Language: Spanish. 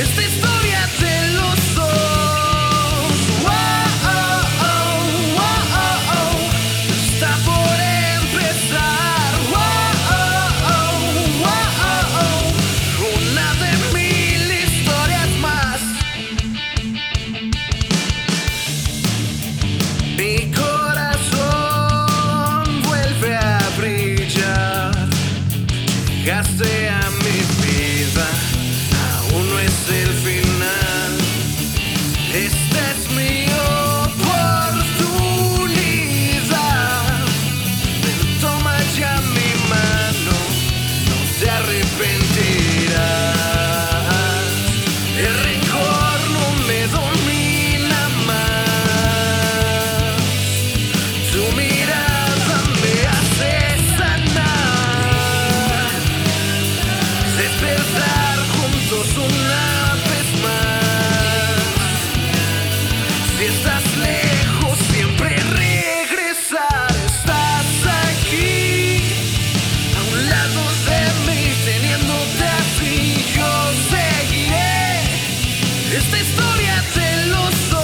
Esta historia se luzó. Está por empezar. Una de mil historias más. Mi corazón vuelve a brillar. esta historia de los